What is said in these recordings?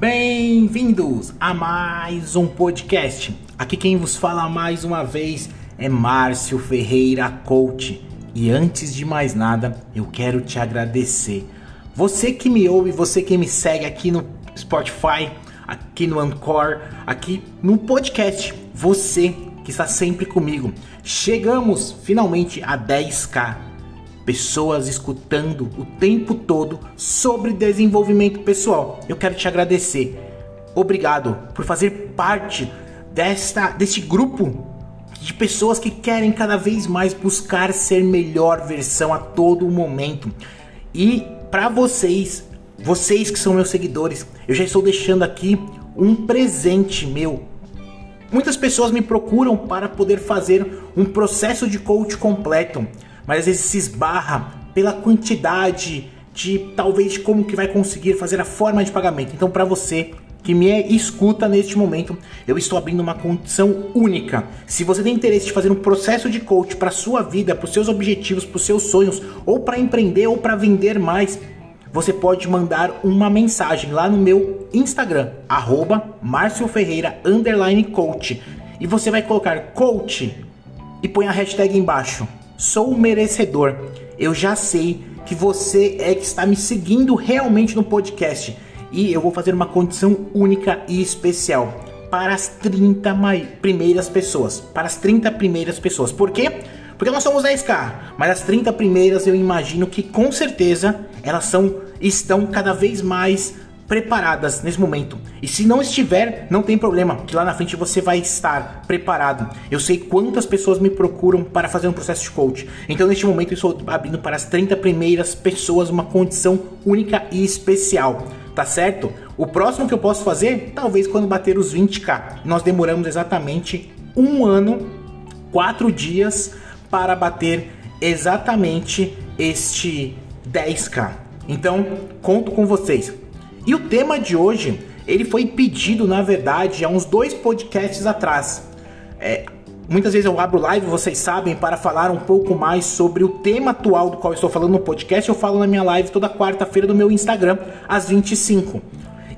Bem-vindos a mais um podcast. Aqui quem vos fala mais uma vez é Márcio Ferreira Coach. E antes de mais nada, eu quero te agradecer. Você que me ouve, você que me segue aqui no Spotify, aqui no Anchor, aqui no podcast, você que está sempre comigo. Chegamos finalmente a 10k pessoas escutando o tempo todo sobre desenvolvimento pessoal. Eu quero te agradecer. Obrigado por fazer parte desta deste grupo de pessoas que querem cada vez mais buscar ser melhor versão a todo momento. E para vocês, vocês que são meus seguidores, eu já estou deixando aqui um presente meu. Muitas pessoas me procuram para poder fazer um processo de coach completo mas às vezes se esbarra pela quantidade de talvez como que vai conseguir fazer a forma de pagamento. Então, para você que me escuta neste momento, eu estou abrindo uma condição única. Se você tem interesse de fazer um processo de coach para sua vida, para os seus objetivos, para os seus sonhos, ou para empreender ou para vender mais, você pode mandar uma mensagem lá no meu Instagram, arroba. E você vai colocar coach e põe a hashtag embaixo sou merecedor. Eu já sei que você é que está me seguindo realmente no podcast e eu vou fazer uma condição única e especial para as 30 primeiras pessoas. Para as 30 primeiras pessoas. Por quê? Porque nós somos 10k, mas as 30 primeiras eu imagino que com certeza elas são estão cada vez mais preparadas nesse momento. E se não estiver, não tem problema, que lá na frente você vai estar preparado. Eu sei quantas pessoas me procuram para fazer um processo de coach. Então, neste momento, eu estou abrindo para as 30 primeiras pessoas uma condição única e especial. Tá certo? O próximo que eu posso fazer, talvez quando bater os 20k. Nós demoramos exatamente um ano, quatro dias para bater exatamente este 10k. Então, conto com vocês. E o tema de hoje, ele foi pedido, na verdade, há uns dois podcasts atrás. É, muitas vezes eu abro live, vocês sabem, para falar um pouco mais sobre o tema atual do qual estou falando no podcast. Eu falo na minha live toda quarta-feira do meu Instagram, às 25.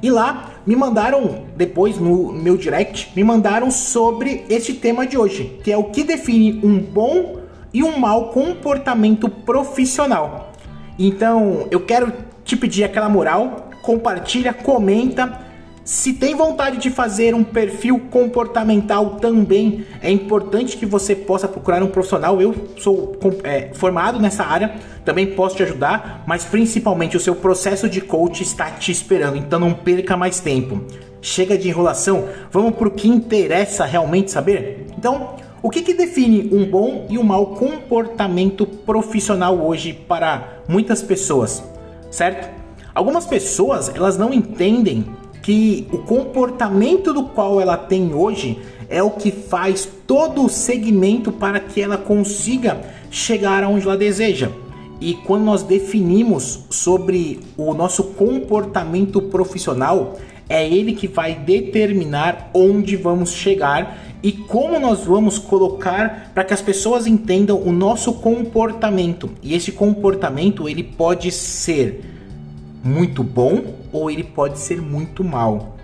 E lá me mandaram, depois no meu direct, me mandaram sobre este tema de hoje, que é o que define um bom e um mau comportamento profissional. Então, eu quero te pedir aquela moral, compartilha, comenta. Se tem vontade de fazer um perfil comportamental também, é importante que você possa procurar um profissional. Eu sou é, formado nessa área, também posso te ajudar, mas principalmente o seu processo de coach está te esperando, então não perca mais tempo. Chega de enrolação, vamos para o que interessa realmente saber? Então, o que, que define um bom e um mau comportamento profissional hoje para muitas pessoas, certo? Algumas pessoas, elas não entendem que o comportamento do qual ela tem hoje é o que faz todo o segmento para que ela consiga chegar aonde ela deseja. E quando nós definimos sobre o nosso comportamento profissional, é ele que vai determinar onde vamos chegar e como nós vamos colocar para que as pessoas entendam o nosso comportamento. E esse comportamento ele pode ser muito bom ou ele pode ser muito mal.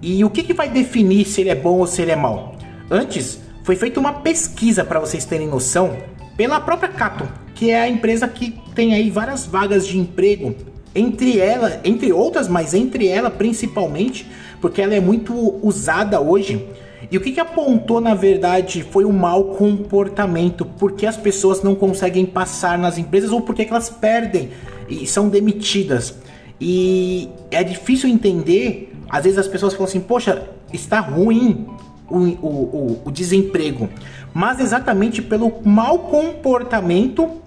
E o que, que vai definir se ele é bom ou se ele é mal? Antes, foi feita uma pesquisa para vocês terem noção pela própria Cato, que é a empresa que tem aí várias vagas de emprego, entre ela, entre outras, mas entre ela principalmente, porque ela é muito usada hoje. E o que, que apontou na verdade foi o mau comportamento, porque as pessoas não conseguem passar nas empresas ou porque elas perdem e são demitidas. E é difícil entender, às vezes as pessoas falam assim, poxa, está ruim o, o, o, o desemprego, mas exatamente pelo mau comportamento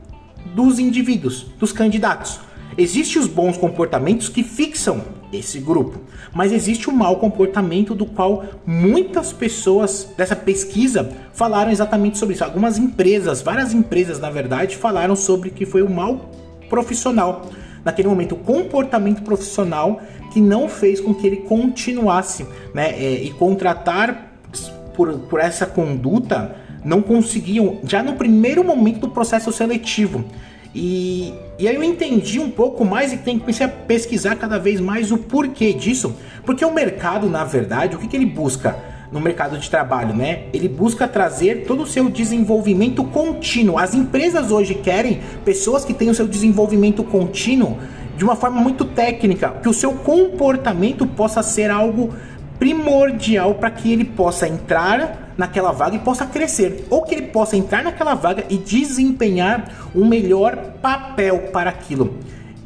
dos indivíduos, dos candidatos. Existem os bons comportamentos que fixam esse grupo, mas existe o mau comportamento do qual muitas pessoas dessa pesquisa falaram exatamente sobre isso. Algumas empresas, várias empresas na verdade, falaram sobre que foi o mal profissional naquele momento, o comportamento profissional que não fez com que ele continuasse, né? É, e contratar por, por essa conduta não conseguiam, já no primeiro momento do processo seletivo. E, e aí eu entendi um pouco mais e tem que a pesquisar cada vez mais o porquê disso. Porque o mercado, na verdade, o que, que ele busca no mercado de trabalho, né? Ele busca trazer todo o seu desenvolvimento contínuo. As empresas hoje querem pessoas que tenham seu desenvolvimento contínuo de uma forma muito técnica, que o seu comportamento possa ser algo primordial para que ele possa entrar naquela vaga e possa crescer, ou que ele possa entrar naquela vaga e desempenhar um melhor papel para aquilo.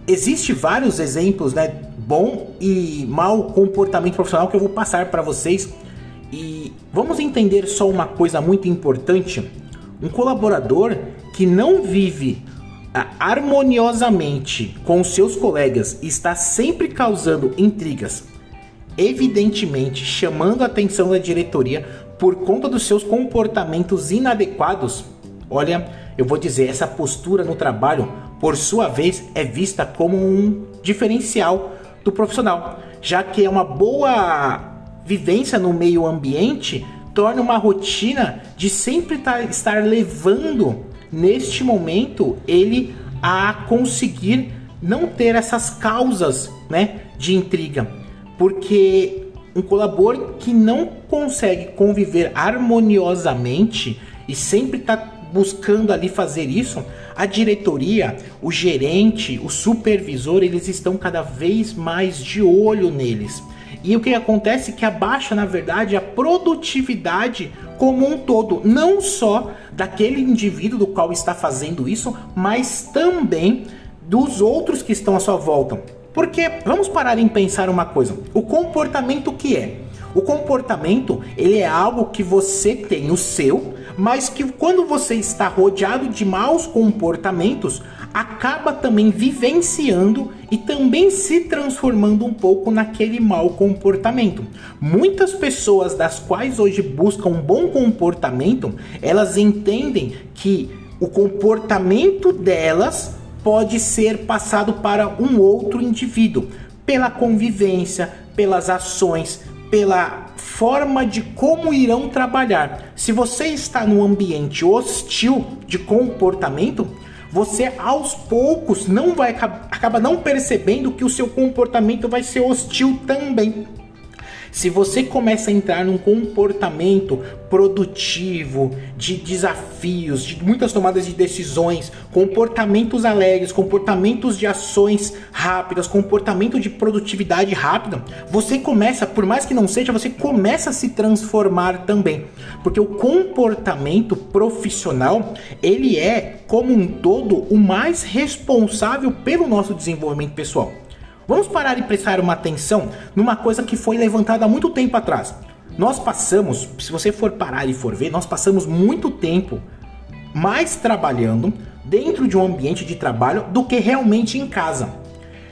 Existem vários exemplos, né, bom e mau comportamento profissional que eu vou passar para vocês. E vamos entender só uma coisa muito importante: um colaborador que não vive ah, harmoniosamente com os seus colegas e está sempre causando intrigas, evidentemente chamando a atenção da diretoria por conta dos seus comportamentos inadequados, olha, eu vou dizer, essa postura no trabalho, por sua vez, é vista como um diferencial do profissional, já que é uma boa vivência no meio ambiente torna uma rotina de sempre tá, estar levando neste momento ele a conseguir não ter essas causas, né, de intriga, porque um colaborador que não consegue conviver harmoniosamente e sempre está buscando ali fazer isso, a diretoria, o gerente, o supervisor, eles estão cada vez mais de olho neles. E o que acontece é que abaixa, na verdade, a produtividade como um todo, não só daquele indivíduo do qual está fazendo isso, mas também dos outros que estão à sua volta. Porque vamos parar em pensar uma coisa: o comportamento que é? O comportamento, ele é algo que você tem o seu, mas que quando você está rodeado de maus comportamentos, acaba também vivenciando e também se transformando um pouco naquele mau comportamento. Muitas pessoas das quais hoje buscam um bom comportamento, elas entendem que o comportamento delas pode ser passado para um outro indivíduo pela convivência, pelas ações, pela forma de como irão trabalhar. Se você está num ambiente hostil de comportamento, você aos poucos não vai acaba não percebendo que o seu comportamento vai ser hostil também. Se você começa a entrar num comportamento produtivo, de desafios, de muitas tomadas de decisões, comportamentos alegres, comportamentos de ações rápidas, comportamento de produtividade rápida, você começa, por mais que não seja, você começa a se transformar também. Porque o comportamento profissional, ele é, como um todo, o mais responsável pelo nosso desenvolvimento pessoal. Vamos parar e prestar uma atenção numa coisa que foi levantada há muito tempo atrás. Nós passamos, se você for parar e for ver, nós passamos muito tempo mais trabalhando dentro de um ambiente de trabalho do que realmente em casa.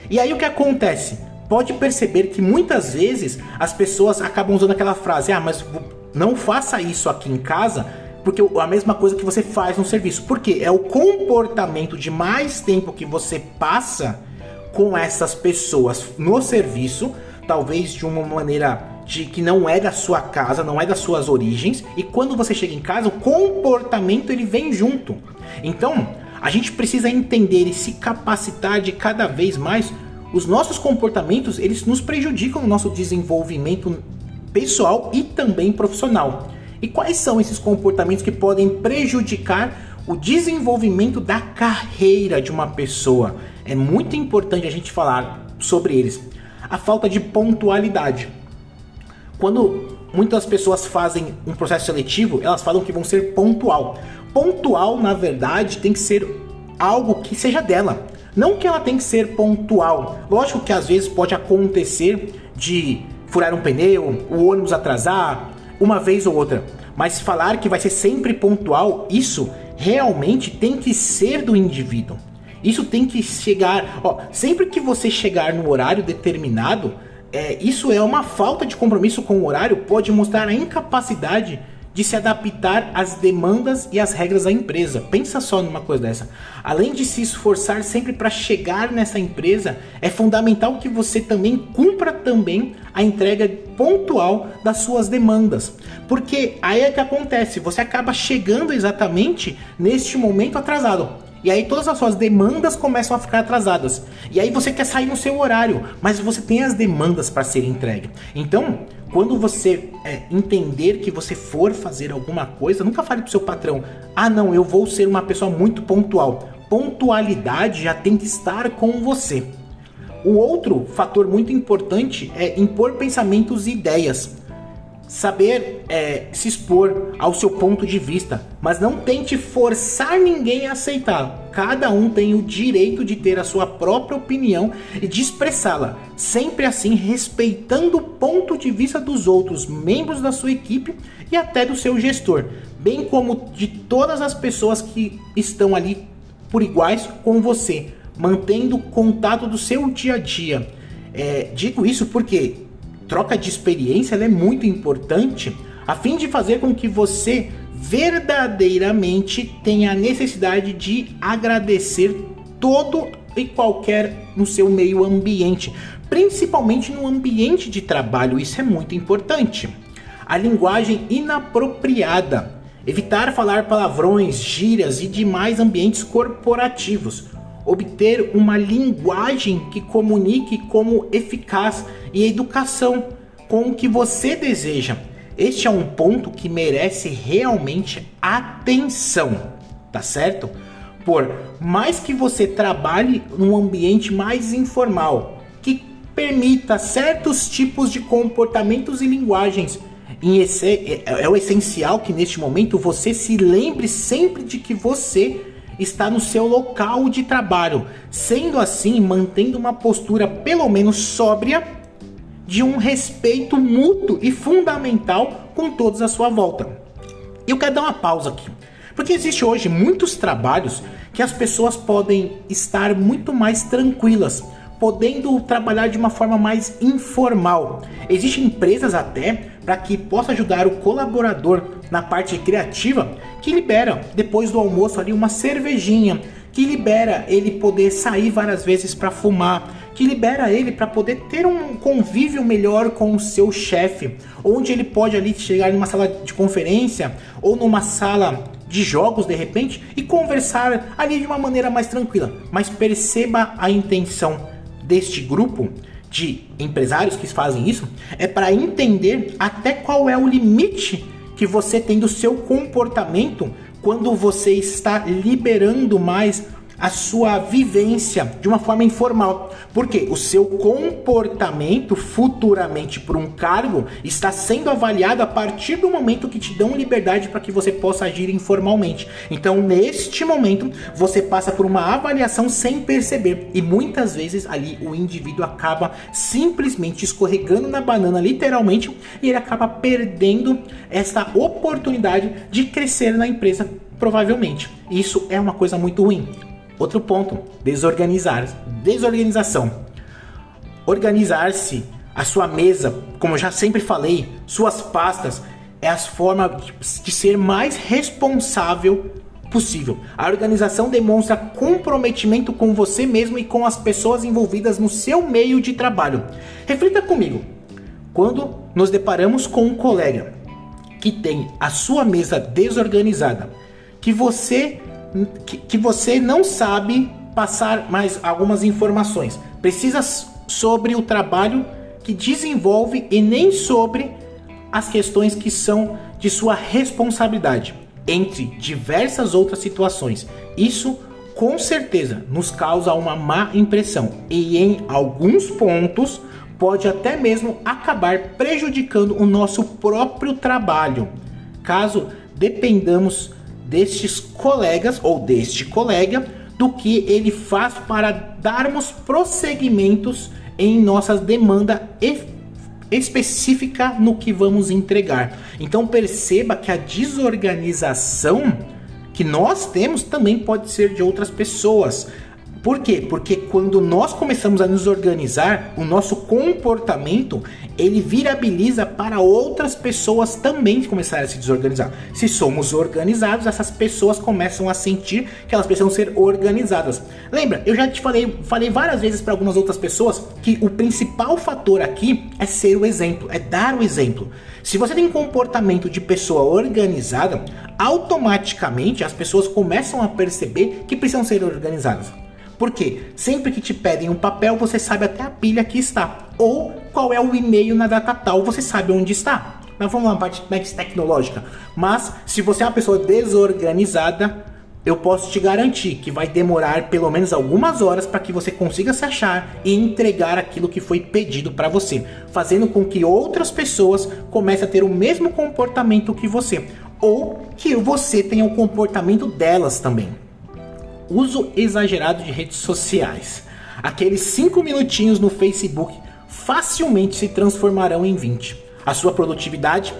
E aí o que acontece? Pode perceber que muitas vezes as pessoas acabam usando aquela frase: "Ah, mas não faça isso aqui em casa", porque é a mesma coisa que você faz no serviço. Porque é o comportamento de mais tempo que você passa com essas pessoas no serviço, talvez de uma maneira de que não é da sua casa, não é das suas origens, e quando você chega em casa, o comportamento ele vem junto. Então, a gente precisa entender e se capacitar de cada vez mais os nossos comportamentos, eles nos prejudicam no nosso desenvolvimento pessoal e também profissional. E quais são esses comportamentos que podem prejudicar o desenvolvimento da carreira de uma pessoa? é muito importante a gente falar sobre eles. A falta de pontualidade. Quando muitas pessoas fazem um processo seletivo, elas falam que vão ser pontual. Pontual, na verdade, tem que ser algo que seja dela. Não que ela tem que ser pontual. Lógico que às vezes pode acontecer de furar um pneu, o ônibus atrasar, uma vez ou outra. Mas falar que vai ser sempre pontual, isso realmente tem que ser do indivíduo. Isso tem que chegar. Ó, sempre que você chegar no horário determinado, é, isso é uma falta de compromisso com o horário, pode mostrar a incapacidade de se adaptar às demandas e às regras da empresa. Pensa só numa coisa dessa. Além de se esforçar sempre para chegar nessa empresa, é fundamental que você também cumpra também a entrega pontual das suas demandas. Porque aí é que acontece, você acaba chegando exatamente neste momento atrasado. E aí todas as suas demandas começam a ficar atrasadas. E aí você quer sair no seu horário, mas você tem as demandas para ser entregue. Então, quando você é, entender que você for fazer alguma coisa, nunca fale pro seu patrão: "Ah, não, eu vou ser uma pessoa muito pontual". Pontualidade já tem que estar com você. O outro fator muito importante é impor pensamentos e ideias saber é, se expor ao seu ponto de vista, mas não tente forçar ninguém a aceitar. Cada um tem o direito de ter a sua própria opinião e de expressá-la, sempre assim respeitando o ponto de vista dos outros membros da sua equipe e até do seu gestor, bem como de todas as pessoas que estão ali por iguais com você, mantendo contato do seu dia a dia. É, digo isso porque troca de experiência é muito importante a fim de fazer com que você verdadeiramente tenha a necessidade de agradecer todo e qualquer no seu meio ambiente, principalmente no ambiente de trabalho, isso é muito importante. A linguagem inapropriada, evitar falar palavrões, gírias e demais ambientes corporativos, obter uma linguagem que comunique como eficaz e educação com o que você deseja. Este é um ponto que merece realmente atenção, tá certo? Por mais que você trabalhe num ambiente mais informal, que permita certos tipos de comportamentos e linguagens, é, é o essencial que neste momento você se lembre sempre de que você está no seu local de trabalho, sendo assim mantendo uma postura pelo menos sóbria de um respeito mútuo e fundamental com todos à sua volta. Eu quero dar uma pausa aqui, porque existe hoje muitos trabalhos que as pessoas podem estar muito mais tranquilas, podendo trabalhar de uma forma mais informal. Existem empresas até para que possa ajudar o colaborador na parte criativa que libera depois do almoço ali uma cervejinha, que libera ele poder sair várias vezes para fumar, que libera ele para poder ter um convívio melhor com o seu chefe, onde ele pode ali chegar numa sala de conferência ou numa sala de jogos de repente e conversar ali de uma maneira mais tranquila. Mas perceba a intenção deste grupo de empresários que fazem isso é para entender até qual é o limite que você tem do seu comportamento quando você está liberando mais a sua vivência de uma forma informal. Porque o seu comportamento futuramente por um cargo está sendo avaliado a partir do momento que te dão liberdade para que você possa agir informalmente. Então, neste momento, você passa por uma avaliação sem perceber e muitas vezes ali o indivíduo acaba simplesmente escorregando na banana, literalmente, e ele acaba perdendo essa oportunidade de crescer na empresa provavelmente. Isso é uma coisa muito ruim. Outro ponto, desorganizar, desorganização. Organizar-se a sua mesa, como eu já sempre falei, suas pastas é a forma de ser mais responsável possível. A organização demonstra comprometimento com você mesmo e com as pessoas envolvidas no seu meio de trabalho. Reflita comigo. Quando nos deparamos com um colega que tem a sua mesa desorganizada, que você que, que você não sabe passar mais algumas informações. Precisa sobre o trabalho que desenvolve e nem sobre as questões que são de sua responsabilidade, entre diversas outras situações. Isso com certeza nos causa uma má impressão e em alguns pontos pode até mesmo acabar prejudicando o nosso próprio trabalho, caso dependamos destes colegas ou deste colega do que ele faz para darmos prosseguimentos em nossa demanda específica no que vamos entregar. Então perceba que a desorganização que nós temos também pode ser de outras pessoas. Por quê? Porque quando nós começamos a nos organizar, o nosso comportamento ele virabiliza para outras pessoas também começarem a se desorganizar. Se somos organizados, essas pessoas começam a sentir que elas precisam ser organizadas. Lembra, eu já te falei, falei várias vezes para algumas outras pessoas que o principal fator aqui é ser o exemplo, é dar o exemplo. Se você tem comportamento de pessoa organizada, automaticamente as pessoas começam a perceber que precisam ser organizadas. Porque sempre que te pedem um papel, você sabe até a pilha que está. Ou qual é o e-mail na data tal, você sabe onde está. Mas vamos lá, parte mais tecnológica. Mas se você é uma pessoa desorganizada, eu posso te garantir que vai demorar pelo menos algumas horas para que você consiga se achar e entregar aquilo que foi pedido para você, fazendo com que outras pessoas comecem a ter o mesmo comportamento que você, ou que você tenha o comportamento delas também. Uso exagerado de redes sociais. Aqueles 5 minutinhos no Facebook facilmente se transformarão em 20. A sua produtividade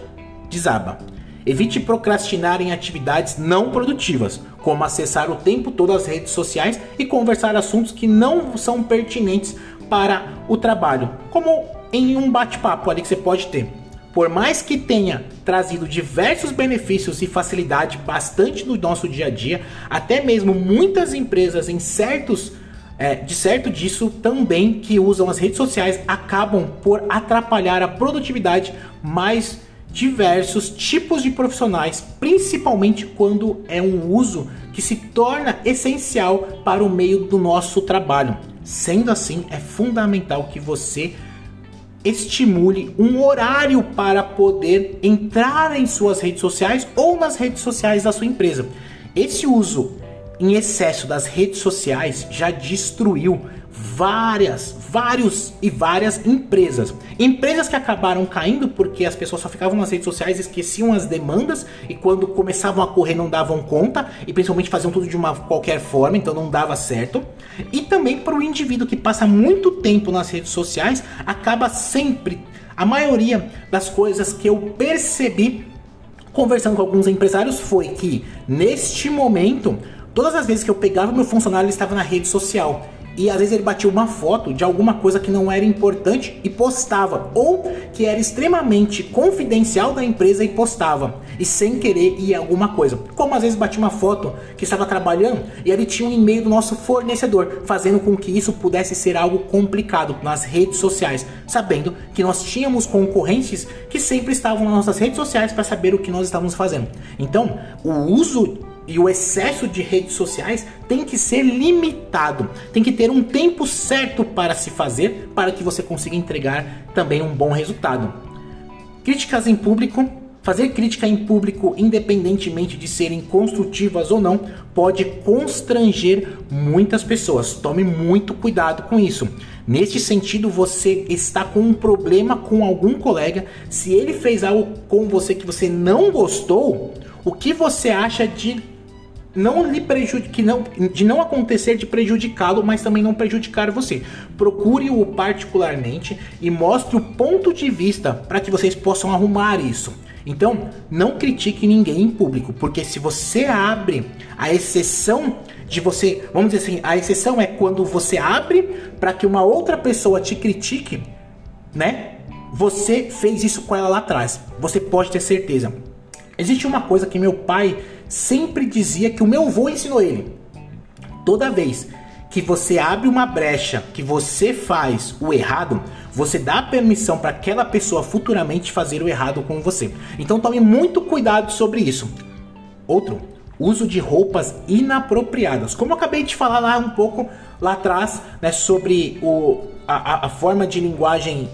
desaba. Evite procrastinar em atividades não produtivas, como acessar o tempo todo as redes sociais e conversar assuntos que não são pertinentes para o trabalho, como em um bate-papo ali que você pode ter. Por mais que tenha trazido diversos benefícios e facilidade bastante no nosso dia a dia, até mesmo muitas empresas em certos é, de certo disso também que usam as redes sociais acabam por atrapalhar a produtividade mais diversos tipos de profissionais, principalmente quando é um uso que se torna essencial para o meio do nosso trabalho. Sendo assim, é fundamental que você estimule um horário para poder entrar em suas redes sociais ou nas redes sociais da sua empresa. Esse uso em excesso das redes sociais já destruiu várias, vários e várias empresas. Empresas que acabaram caindo porque as pessoas só ficavam nas redes sociais, esqueciam as demandas e quando começavam a correr não davam conta e principalmente faziam tudo de uma qualquer forma, então não dava certo. E também para o indivíduo que passa muito tempo nas redes sociais, acaba sempre a maioria das coisas que eu percebi conversando com alguns empresários foi que neste momento todas as vezes que eu pegava meu funcionário ele estava na rede social e às vezes ele batia uma foto de alguma coisa que não era importante e postava, ou que era extremamente confidencial da empresa e postava, e sem querer ia alguma coisa. Como às vezes batia uma foto que estava trabalhando e ele tinha um e-mail do nosso fornecedor, fazendo com que isso pudesse ser algo complicado nas redes sociais, sabendo que nós tínhamos concorrentes que sempre estavam nas nossas redes sociais para saber o que nós estávamos fazendo. Então, o uso e o excesso de redes sociais tem que ser limitado. Tem que ter um tempo certo para se fazer para que você consiga entregar também um bom resultado. Críticas em público. Fazer crítica em público, independentemente de serem construtivas ou não, pode constranger muitas pessoas. Tome muito cuidado com isso. Neste sentido, você está com um problema com algum colega, se ele fez algo com você que você não gostou, o que você acha de não lhe prejudique, não, de não acontecer de prejudicá-lo, mas também não prejudicar você. Procure-o particularmente e mostre o ponto de vista para que vocês possam arrumar isso. Então, não critique ninguém em público, porque se você abre a exceção de você, vamos dizer assim, a exceção é quando você abre para que uma outra pessoa te critique, né? Você fez isso com ela lá atrás. Você pode ter certeza. Existe uma coisa que meu pai sempre dizia que o meu avô ensinou ele. Toda vez que você abre uma brecha, que você faz o errado, você dá permissão para aquela pessoa futuramente fazer o errado com você. Então tome muito cuidado sobre isso. Outro, uso de roupas inapropriadas. Como eu acabei de falar lá um pouco lá atrás, né, sobre o, a, a forma de linguagem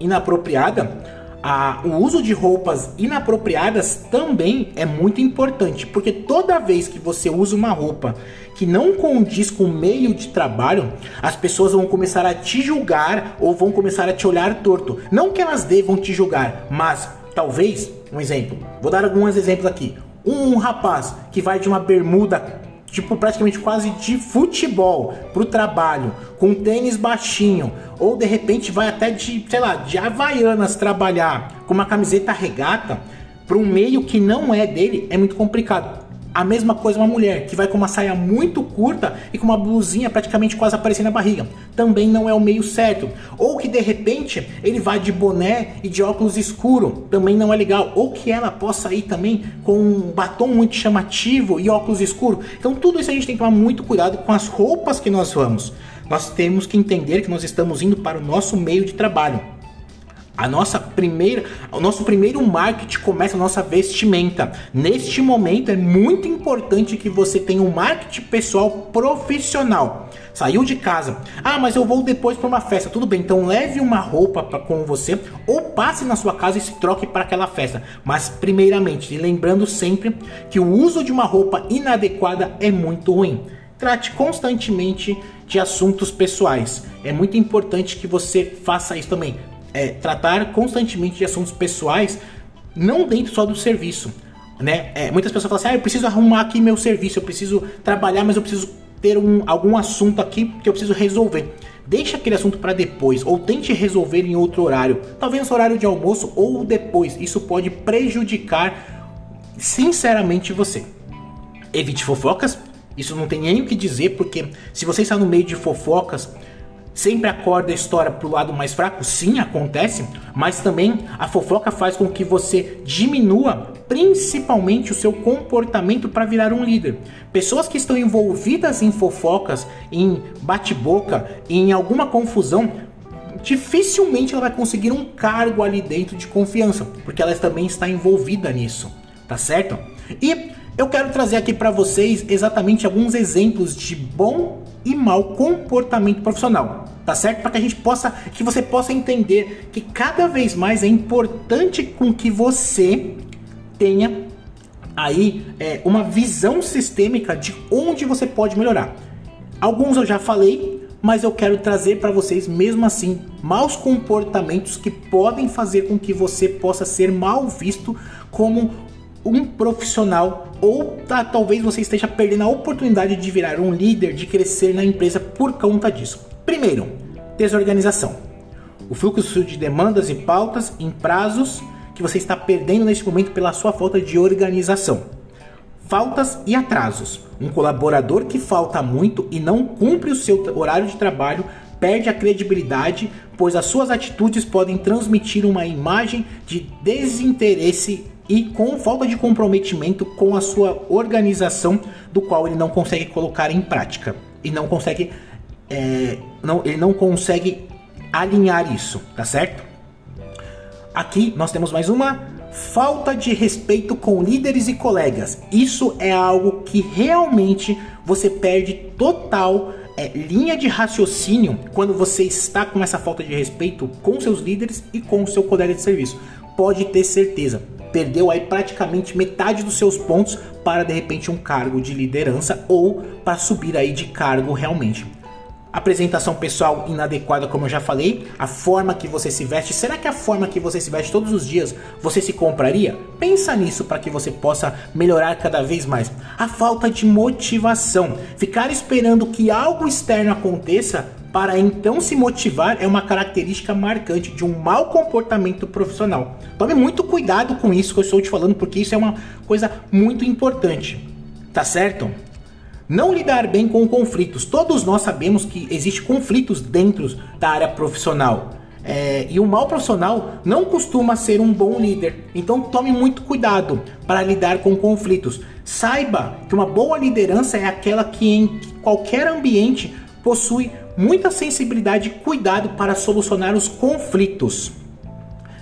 inapropriada, a, o uso de roupas inapropriadas também é muito importante, porque toda vez que você usa uma roupa que não condiz com o meio de trabalho, as pessoas vão começar a te julgar ou vão começar a te olhar torto. Não que elas devam te julgar, mas talvez, um exemplo, vou dar alguns exemplos aqui. Um rapaz que vai de uma bermuda tipo praticamente quase de futebol pro trabalho, com tênis baixinho, ou de repente vai até de, sei lá, de havaianas trabalhar com uma camiseta regata para um meio que não é dele, é muito complicado. A mesma coisa uma mulher que vai com uma saia muito curta e com uma blusinha praticamente quase aparecendo na barriga. Também não é o meio certo. Ou que de repente ele vai de boné e de óculos escuro. Também não é legal. Ou que ela possa ir também com um batom muito chamativo e óculos escuro. Então tudo isso a gente tem que tomar muito cuidado com as roupas que nós vamos. Nós temos que entender que nós estamos indo para o nosso meio de trabalho. A nossa primeira, o nosso primeiro marketing começa a nossa vestimenta. Neste momento é muito importante que você tenha um marketing pessoal profissional. Saiu de casa. Ah, mas eu vou depois para uma festa. Tudo bem, então leve uma roupa pra, com você ou passe na sua casa e se troque para aquela festa. Mas primeiramente, lembrando sempre que o uso de uma roupa inadequada é muito ruim. Trate constantemente de assuntos pessoais. É muito importante que você faça isso também é, tratar constantemente de assuntos pessoais, não dentro só do serviço. Né? É, muitas pessoas falam assim: ah, eu preciso arrumar aqui meu serviço, eu preciso trabalhar, mas eu preciso ter um, algum assunto aqui que eu preciso resolver. Deixa aquele assunto para depois, ou tente resolver em outro horário, talvez no horário de almoço ou depois. Isso pode prejudicar, sinceramente, você. Evite fofocas, isso não tem nem o que dizer, porque se você está no meio de fofocas, Sempre acorda a história pro lado mais fraco? Sim, acontece, mas também a fofoca faz com que você diminua principalmente o seu comportamento para virar um líder. Pessoas que estão envolvidas em fofocas, em bate-boca, em alguma confusão, dificilmente ela vai conseguir um cargo ali dentro de confiança, porque ela também está envolvida nisso, tá certo? E eu quero trazer aqui para vocês exatamente alguns exemplos de bom e mau comportamento profissional, tá certo? Para que a gente possa, que você possa entender que cada vez mais é importante com que você tenha aí é, uma visão sistêmica de onde você pode melhorar. Alguns eu já falei, mas eu quero trazer para vocês mesmo assim maus comportamentos que podem fazer com que você possa ser mal visto como um profissional ou tá, talvez você esteja perdendo a oportunidade de virar um líder, de crescer na empresa por conta disso. Primeiro, desorganização. O fluxo de demandas e pautas em prazos que você está perdendo neste momento pela sua falta de organização. Faltas e atrasos. Um colaborador que falta muito e não cumpre o seu horário de trabalho perde a credibilidade, pois as suas atitudes podem transmitir uma imagem de desinteresse e com falta de comprometimento com a sua organização, do qual ele não consegue colocar em prática e não consegue, é, não, ele não consegue alinhar isso, tá certo? Aqui nós temos mais uma falta de respeito com líderes e colegas. Isso é algo que realmente você perde total é, linha de raciocínio quando você está com essa falta de respeito com seus líderes e com seu colega de serviço. Pode ter certeza perdeu aí praticamente metade dos seus pontos para de repente um cargo de liderança ou para subir aí de cargo realmente. Apresentação pessoal inadequada, como eu já falei, a forma que você se veste, será que a forma que você se veste todos os dias você se compraria? Pensa nisso para que você possa melhorar cada vez mais. A falta de motivação, ficar esperando que algo externo aconteça para então se motivar é uma característica marcante de um mau comportamento profissional. Tome muito cuidado com isso que eu estou te falando, porque isso é uma coisa muito importante. Tá certo? Não lidar bem com conflitos. Todos nós sabemos que existem conflitos dentro da área profissional. É, e o mau profissional não costuma ser um bom líder. Então tome muito cuidado para lidar com conflitos. Saiba que uma boa liderança é aquela que em qualquer ambiente possui muita sensibilidade e cuidado para solucionar os conflitos.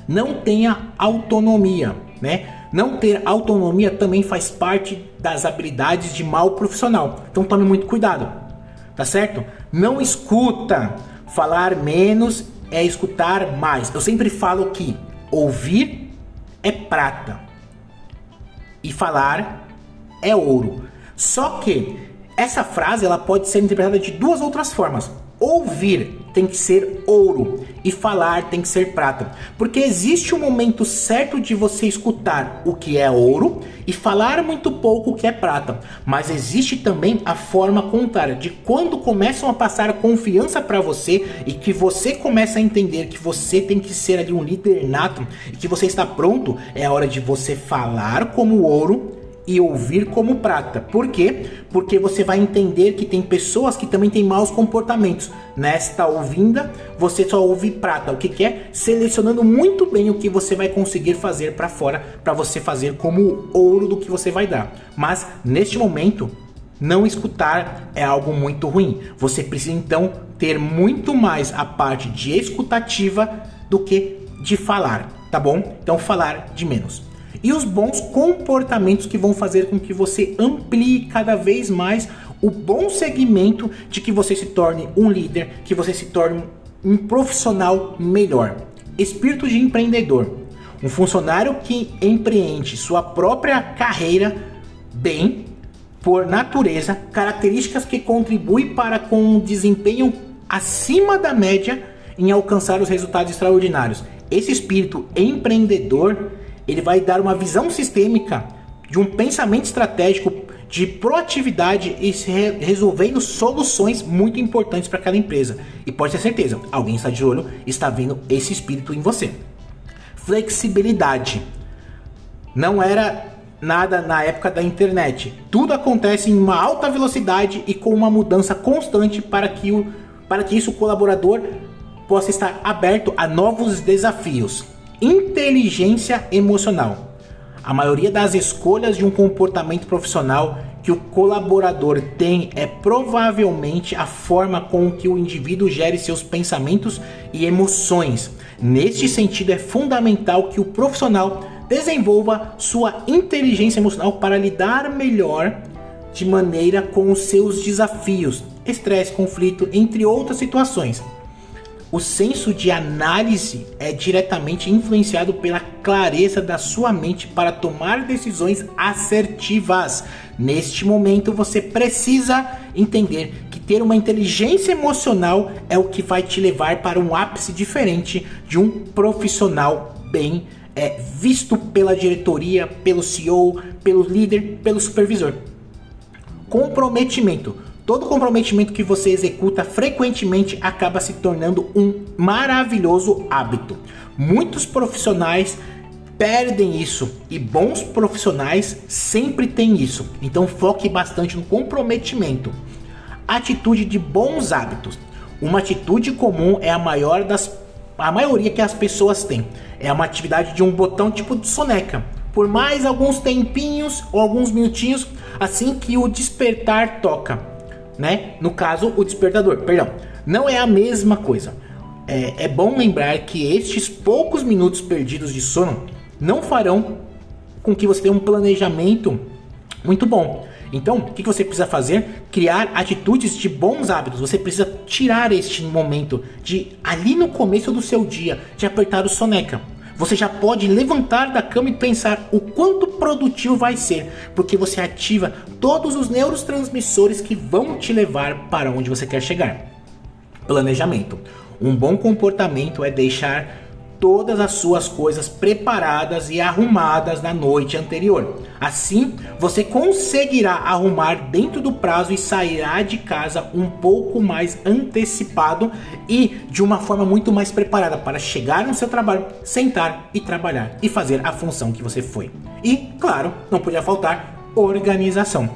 Não tenha autonomia, né? Não ter autonomia também faz parte das habilidades de mal profissional. Então tome muito cuidado, tá certo? Não escuta. Falar menos é escutar mais. Eu sempre falo que ouvir é prata e falar é ouro. Só que essa frase ela pode ser interpretada de duas outras formas. Ouvir tem que ser ouro e falar tem que ser prata, porque existe um momento certo de você escutar o que é ouro e falar muito pouco o que é prata, mas existe também a forma contrária de quando começam a passar confiança para você e que você começa a entender que você tem que ser ali um líder nato e que você está pronto, é hora de você falar como ouro e ouvir como prata. Por quê? Porque você vai entender que tem pessoas que também têm maus comportamentos. Nesta ouvinda, você só ouve prata. O que, que é? Selecionando muito bem o que você vai conseguir fazer para fora, para você fazer como ouro do que você vai dar. Mas neste momento, não escutar é algo muito ruim. Você precisa então ter muito mais a parte de escutativa do que de falar, tá bom? Então falar de menos e os bons comportamentos que vão fazer com que você amplie cada vez mais o bom segmento de que você se torne um líder, que você se torne um profissional melhor. Espírito de empreendedor. Um funcionário que empreende sua própria carreira bem, por natureza, características que contribuem para com um desempenho acima da média em alcançar os resultados extraordinários. Esse espírito empreendedor ele vai dar uma visão sistêmica de um pensamento estratégico de proatividade e resolvendo soluções muito importantes para aquela empresa. E pode ter certeza, alguém está de olho, está vendo esse espírito em você. Flexibilidade. Não era nada na época da internet. Tudo acontece em uma alta velocidade e com uma mudança constante para que, o, para que isso o colaborador possa estar aberto a novos desafios inteligência emocional. A maioria das escolhas de um comportamento profissional que o colaborador tem é provavelmente a forma com que o indivíduo gere seus pensamentos e emoções. Neste sentido, é fundamental que o profissional desenvolva sua inteligência emocional para lidar melhor de maneira com os seus desafios, estresse, conflito, entre outras situações. O senso de análise é diretamente influenciado pela clareza da sua mente para tomar decisões assertivas. Neste momento, você precisa entender que ter uma inteligência emocional é o que vai te levar para um ápice diferente de um profissional bem é, visto pela diretoria, pelo CEO, pelo líder, pelo supervisor. Comprometimento. Todo comprometimento que você executa frequentemente acaba se tornando um maravilhoso hábito. Muitos profissionais perdem isso e bons profissionais sempre têm isso. Então foque bastante no comprometimento. Atitude de bons hábitos. Uma atitude comum é a maior das a maioria que as pessoas têm. É uma atividade de um botão tipo de soneca. Por mais alguns tempinhos ou alguns minutinhos assim que o despertar toca né? No caso, o despertador. Perdão, não é a mesma coisa. É, é bom lembrar que estes poucos minutos perdidos de sono não farão com que você tenha um planejamento muito bom. Então, o que você precisa fazer? Criar atitudes de bons hábitos. Você precisa tirar este momento de ali no começo do seu dia de apertar o soneca você já pode levantar da cama e pensar o quanto produtivo vai ser, porque você ativa todos os neurotransmissores que vão te levar para onde você quer chegar. Planejamento. Um bom comportamento é deixar todas as suas coisas preparadas e arrumadas na noite anterior. Assim, você conseguirá arrumar dentro do prazo e sairá de casa um pouco mais antecipado e de uma forma muito mais preparada para chegar no seu trabalho, sentar e trabalhar e fazer a função que você foi. E, claro, não podia faltar organização.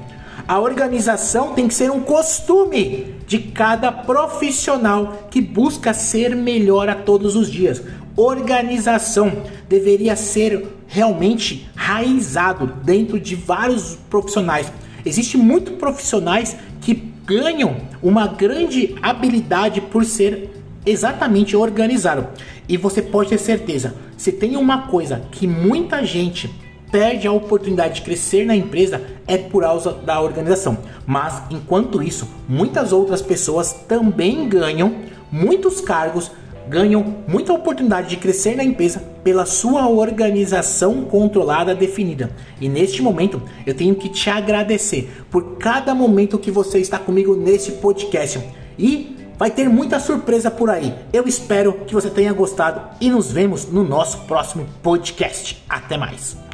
A organização tem que ser um costume de cada profissional que busca ser melhor a todos os dias organização deveria ser realmente raizado dentro de vários profissionais. Existem muitos profissionais que ganham uma grande habilidade por ser exatamente organizado. E você pode ter certeza, se tem uma coisa que muita gente perde a oportunidade de crescer na empresa é por causa da organização. Mas enquanto isso, muitas outras pessoas também ganham muitos cargos ganham muita oportunidade de crescer na empresa pela sua organização controlada definida. E neste momento eu tenho que te agradecer por cada momento que você está comigo nesse podcast. E vai ter muita surpresa por aí. Eu espero que você tenha gostado e nos vemos no nosso próximo podcast. Até mais.